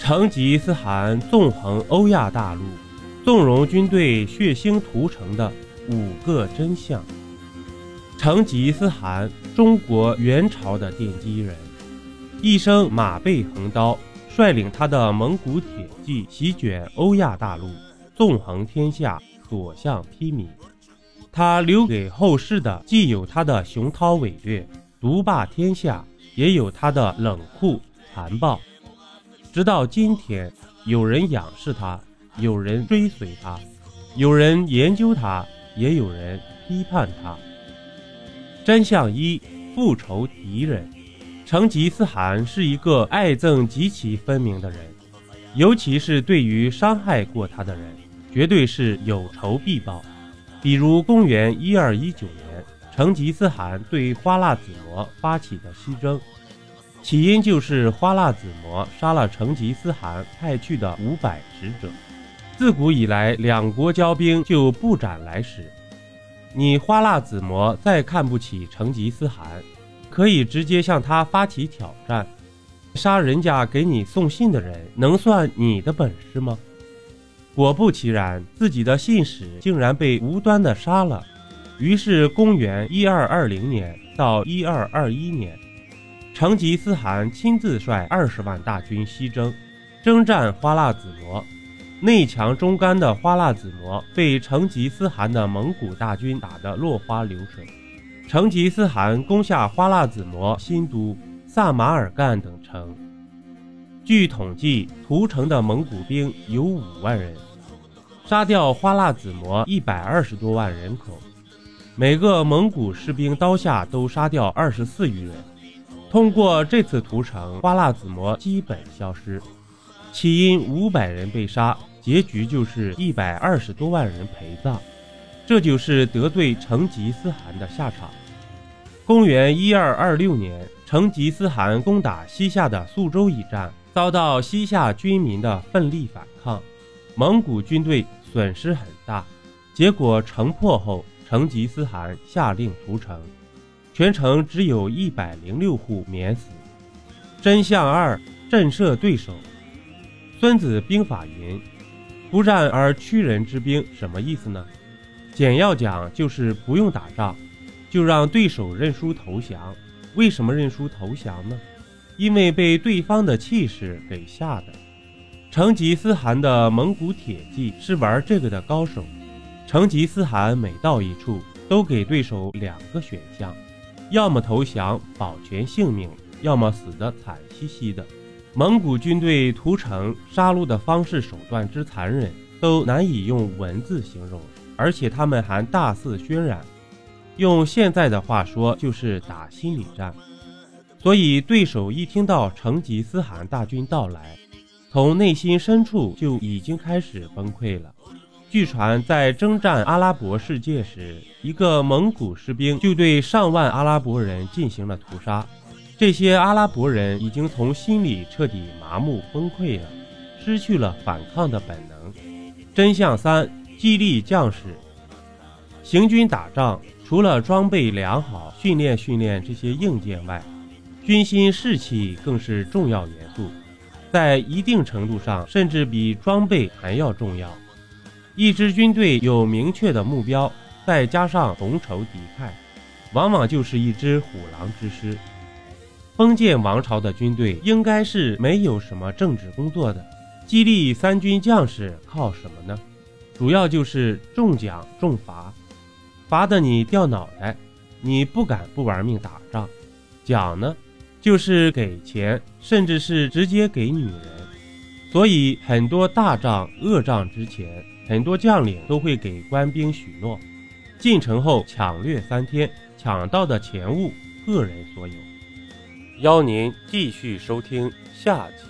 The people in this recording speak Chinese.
成吉思汗纵横欧亚大陆，纵容军队血腥屠城的五个真相。成吉思汗，中国元朝的奠基人，一生马背横刀，率领他的蒙古铁骑席卷欧亚大陆，纵横天下，所向披靡。他留给后世的，既有他的雄韬伟略、独霸天下，也有他的冷酷残暴。直到今天，有人仰视他，有人追随他，有人研究他，也有人批判他。真相一：复仇敌人。成吉思汗是一个爱憎极其分明的人，尤其是对于伤害过他的人，绝对是有仇必报。比如公元一二一九年，成吉思汗对花剌子模发起的西征。起因就是花剌子模杀了成吉思汗派去的五百使者。自古以来，两国交兵就不斩来使。你花剌子模再看不起成吉思汗，可以直接向他发起挑战。杀人家给你送信的人，能算你的本事吗？果不其然，自己的信使竟然被无端的杀了。于是，公元一二二零年到一二二一年。成吉思汗亲自率二十万大军西征，征战花剌子模。内强中干的花剌子模被成吉思汗的蒙古大军打得落花流水。成吉思汗攻下花剌子模新都萨马尔干等城。据统计，屠城的蒙古兵有五万人，杀掉花剌子模一百二十多万人口。每个蒙古士兵刀下都杀掉二十四余人。通过这次屠城，花剌子模基本消失。起因五百人被杀，结局就是一百二十多万人陪葬，这就是得罪成吉思汗的下场。公元一二二六年，成吉思汗攻打西夏的肃州一战，遭到西夏军民的奋力反抗，蒙古军队损失很大。结果城破后，成吉思汗下令屠城。全城只有一百零六户免死。真相二：震慑对手。孙子兵法云：“不战而屈人之兵”，什么意思呢？简要讲就是不用打仗，就让对手认输投降。为什么认输投降呢？因为被对方的气势给吓的。成吉思汗的蒙古铁骑是玩这个的高手。成吉思汗每到一处，都给对手两个选项。要么投降保全性命，要么死得惨兮兮的。蒙古军队屠城杀戮的方式手段之残忍，都难以用文字形容，而且他们还大肆渲染。用现在的话说，就是打心理战。所以对手一听到成吉思汗大军到来，从内心深处就已经开始崩溃了。据传，在征战阿拉伯世界时，一个蒙古士兵就对上万阿拉伯人进行了屠杀。这些阿拉伯人已经从心里彻底麻木崩溃了，失去了反抗的本能。真相三：激励将士。行军打仗，除了装备良好、训练训练这些硬件外，军心士气更是重要元素，在一定程度上，甚至比装备还要重要。一支军队有明确的目标，再加上同仇敌忾，往往就是一支虎狼之师。封建王朝的军队应该是没有什么政治工作的，激励三军将士靠什么呢？主要就是重奖重罚，罚的你掉脑袋，你不敢不玩命打仗；奖呢，就是给钱，甚至是直接给女人。所以很多大仗恶仗之前。很多将领都会给官兵许诺，进城后抢掠三天，抢到的钱物个人所有。邀您继续收听下集。